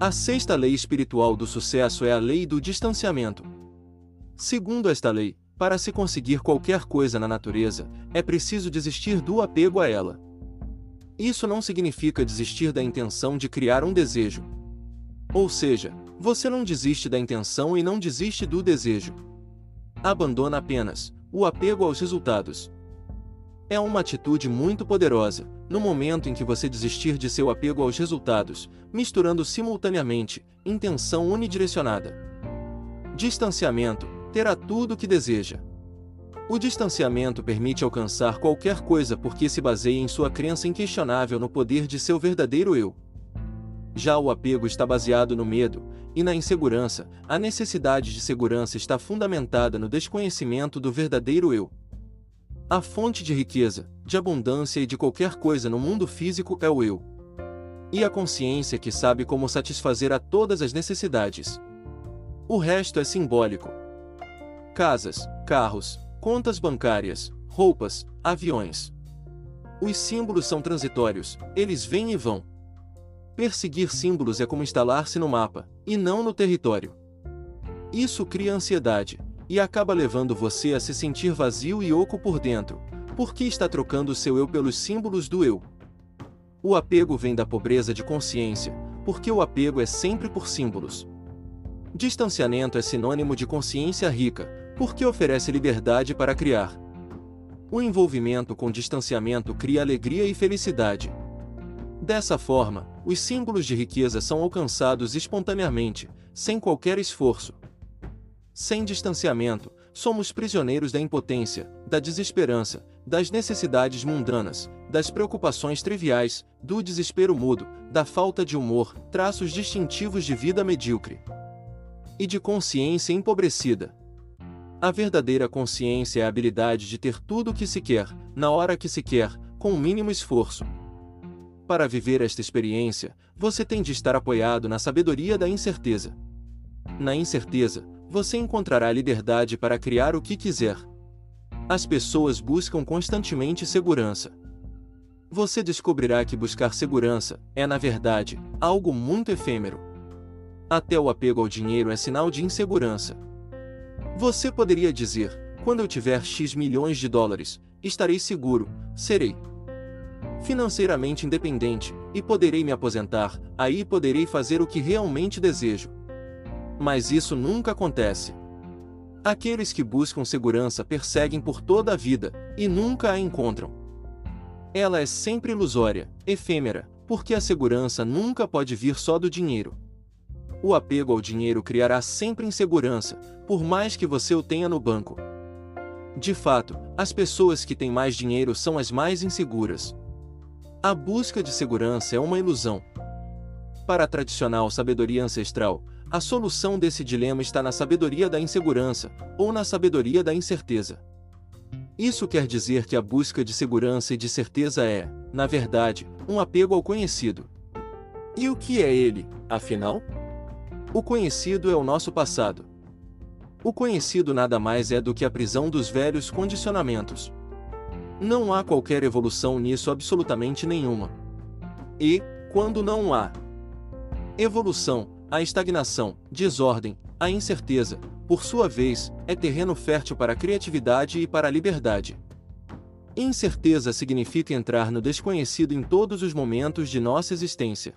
A sexta lei espiritual do sucesso é a lei do distanciamento. Segundo esta lei, para se conseguir qualquer coisa na natureza, é preciso desistir do apego a ela. Isso não significa desistir da intenção de criar um desejo. Ou seja, você não desiste da intenção e não desiste do desejo. Abandona apenas o apego aos resultados. É uma atitude muito poderosa, no momento em que você desistir de seu apego aos resultados, misturando simultaneamente intenção unidirecionada. Distanciamento terá tudo o que deseja. O distanciamento permite alcançar qualquer coisa porque se baseia em sua crença inquestionável no poder de seu verdadeiro eu. Já o apego está baseado no medo, e na insegurança, a necessidade de segurança está fundamentada no desconhecimento do verdadeiro eu. A fonte de riqueza, de abundância e de qualquer coisa no mundo físico é o eu. E a consciência que sabe como satisfazer a todas as necessidades. O resto é simbólico. Casas, carros, contas bancárias, roupas, aviões. Os símbolos são transitórios, eles vêm e vão. Perseguir símbolos é como instalar-se no mapa, e não no território. Isso cria ansiedade, e acaba levando você a se sentir vazio e oco por dentro, porque está trocando seu eu pelos símbolos do eu. O apego vem da pobreza de consciência, porque o apego é sempre por símbolos. Distanciamento é sinônimo de consciência rica, porque oferece liberdade para criar. O envolvimento com distanciamento cria alegria e felicidade. Dessa forma, os símbolos de riqueza são alcançados espontaneamente, sem qualquer esforço, sem distanciamento, somos prisioneiros da impotência, da desesperança, das necessidades mundanas, das preocupações triviais, do desespero mudo, da falta de humor, traços distintivos de vida medíocre e de consciência empobrecida. A verdadeira consciência é a habilidade de ter tudo o que se quer, na hora que se quer, com o mínimo esforço. Para viver esta experiência, você tem de estar apoiado na sabedoria da incerteza. Na incerteza, você encontrará liberdade para criar o que quiser. As pessoas buscam constantemente segurança. Você descobrirá que buscar segurança é, na verdade, algo muito efêmero. Até o apego ao dinheiro é sinal de insegurança. Você poderia dizer: quando eu tiver X milhões de dólares, estarei seguro, serei financeiramente independente e poderei me aposentar, aí poderei fazer o que realmente desejo. Mas isso nunca acontece. Aqueles que buscam segurança perseguem por toda a vida e nunca a encontram. Ela é sempre ilusória, efêmera, porque a segurança nunca pode vir só do dinheiro. O apego ao dinheiro criará sempre insegurança, por mais que você o tenha no banco. De fato, as pessoas que têm mais dinheiro são as mais inseguras. A busca de segurança é uma ilusão. Para a tradicional sabedoria ancestral, a solução desse dilema está na sabedoria da insegurança, ou na sabedoria da incerteza. Isso quer dizer que a busca de segurança e de certeza é, na verdade, um apego ao conhecido. E o que é ele, afinal? O conhecido é o nosso passado. O conhecido nada mais é do que a prisão dos velhos condicionamentos. Não há qualquer evolução nisso, absolutamente nenhuma. E, quando não há evolução, a estagnação, desordem, a incerteza, por sua vez, é terreno fértil para a criatividade e para a liberdade. Incerteza significa entrar no desconhecido em todos os momentos de nossa existência.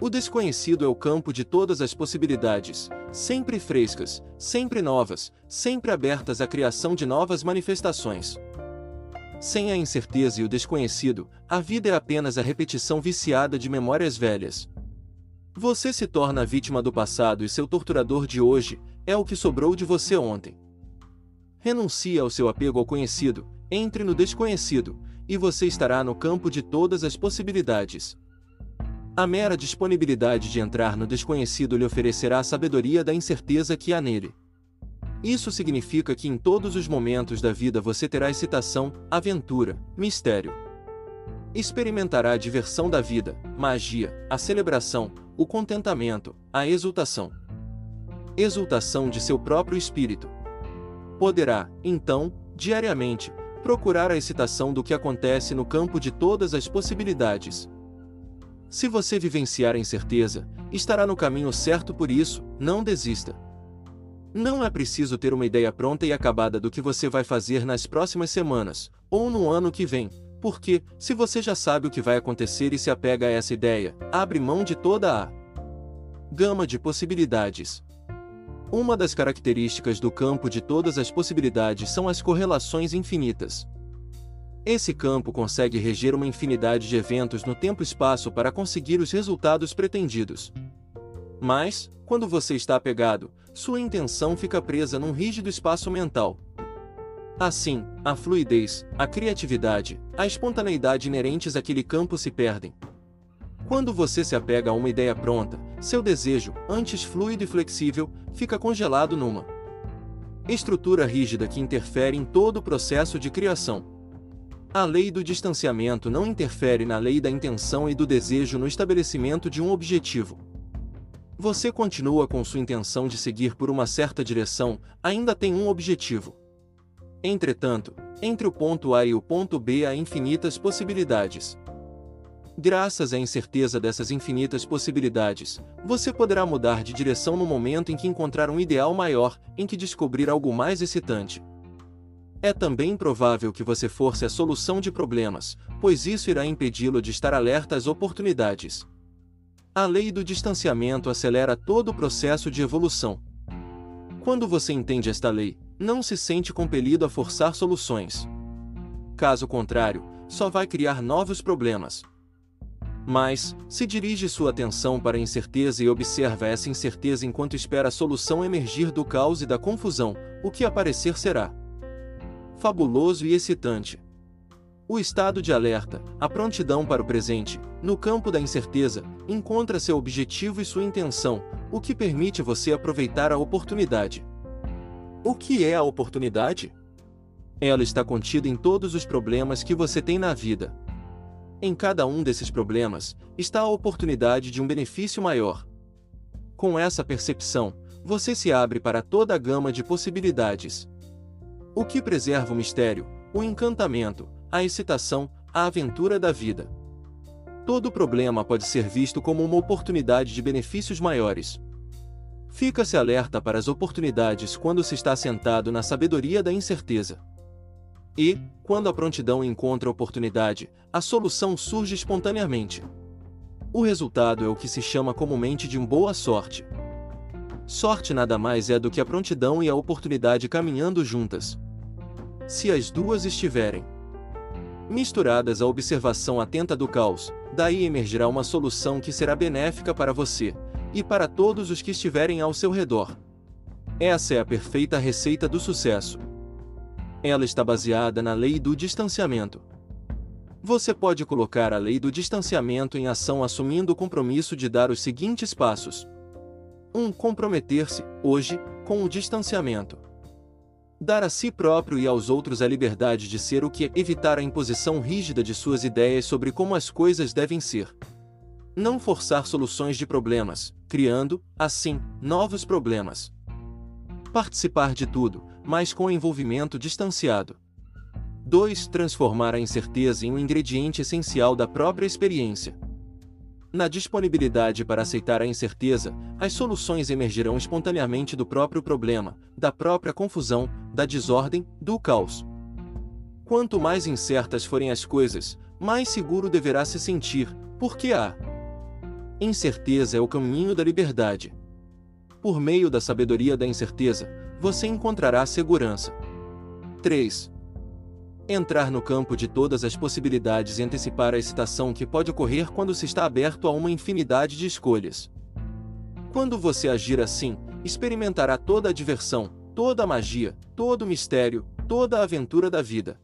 O desconhecido é o campo de todas as possibilidades, sempre frescas, sempre novas, sempre abertas à criação de novas manifestações. Sem a incerteza e o desconhecido, a vida é apenas a repetição viciada de memórias velhas, você se torna vítima do passado e seu torturador de hoje é o que sobrou de você ontem. Renuncie ao seu apego ao conhecido, entre no desconhecido, e você estará no campo de todas as possibilidades. A mera disponibilidade de entrar no desconhecido lhe oferecerá a sabedoria da incerteza que há nele. Isso significa que em todos os momentos da vida você terá excitação, aventura, mistério. Experimentará a diversão da vida, magia, a celebração, o contentamento, a exultação. Exultação de seu próprio espírito. Poderá, então, diariamente, procurar a excitação do que acontece no campo de todas as possibilidades. Se você vivenciar a incerteza, estará no caminho certo por isso, não desista. Não é preciso ter uma ideia pronta e acabada do que você vai fazer nas próximas semanas, ou no ano que vem, porque, se você já sabe o que vai acontecer e se apega a essa ideia, abre mão de toda a gama de possibilidades. Uma das características do campo de todas as possibilidades são as correlações infinitas. Esse campo consegue reger uma infinidade de eventos no tempo-espaço para conseguir os resultados pretendidos. Mas, quando você está apegado, sua intenção fica presa num rígido espaço mental. Assim, a fluidez, a criatividade, a espontaneidade inerentes àquele campo se perdem. Quando você se apega a uma ideia pronta, seu desejo, antes fluido e flexível, fica congelado numa estrutura rígida que interfere em todo o processo de criação. A lei do distanciamento não interfere na lei da intenção e do desejo no estabelecimento de um objetivo. Você continua com sua intenção de seguir por uma certa direção, ainda tem um objetivo. Entretanto, entre o ponto A e o ponto B há infinitas possibilidades. Graças à incerteza dessas infinitas possibilidades, você poderá mudar de direção no momento em que encontrar um ideal maior, em que descobrir algo mais excitante. É também provável que você force a solução de problemas, pois isso irá impedi-lo de estar alerta às oportunidades. A lei do distanciamento acelera todo o processo de evolução. Quando você entende esta lei, não se sente compelido a forçar soluções. Caso contrário, só vai criar novos problemas. Mas, se dirige sua atenção para a incerteza e observa essa incerteza enquanto espera a solução emergir do caos e da confusão, o que aparecer será fabuloso e excitante. O estado de alerta, a prontidão para o presente, no campo da incerteza, encontra seu objetivo e sua intenção, o que permite você aproveitar a oportunidade. O que é a oportunidade? Ela está contida em todos os problemas que você tem na vida. Em cada um desses problemas, está a oportunidade de um benefício maior. Com essa percepção, você se abre para toda a gama de possibilidades. O que preserva o mistério, o encantamento, a excitação, a aventura da vida. Todo problema pode ser visto como uma oportunidade de benefícios maiores. Fica-se alerta para as oportunidades quando se está sentado na sabedoria da incerteza. E, quando a prontidão encontra oportunidade, a solução surge espontaneamente. O resultado é o que se chama comumente de boa sorte. Sorte nada mais é do que a prontidão e a oportunidade caminhando juntas. Se as duas estiverem misturadas à observação atenta do caos, daí emergirá uma solução que será benéfica para você e para todos os que estiverem ao seu redor. Essa é a perfeita receita do sucesso. Ela está baseada na lei do distanciamento. Você pode colocar a lei do distanciamento em ação assumindo o compromisso de dar os seguintes passos: 1. Um, comprometer-se, hoje, com o distanciamento. Dar a si próprio e aos outros a liberdade de ser o que é evitar a imposição rígida de suas ideias sobre como as coisas devem ser. Não forçar soluções de problemas, criando, assim, novos problemas. Participar de tudo, mas com envolvimento distanciado. 2. Transformar a incerteza em um ingrediente essencial da própria experiência. Na disponibilidade para aceitar a incerteza, as soluções emergirão espontaneamente do próprio problema, da própria confusão, da desordem, do caos. Quanto mais incertas forem as coisas, mais seguro deverá se sentir, porque a incerteza é o caminho da liberdade. Por meio da sabedoria da incerteza, você encontrará segurança. 3 entrar no campo de todas as possibilidades e antecipar a excitação que pode ocorrer quando se está aberto a uma infinidade de escolhas. Quando você agir assim, experimentará toda a diversão, toda a magia, todo o mistério, toda a aventura da vida.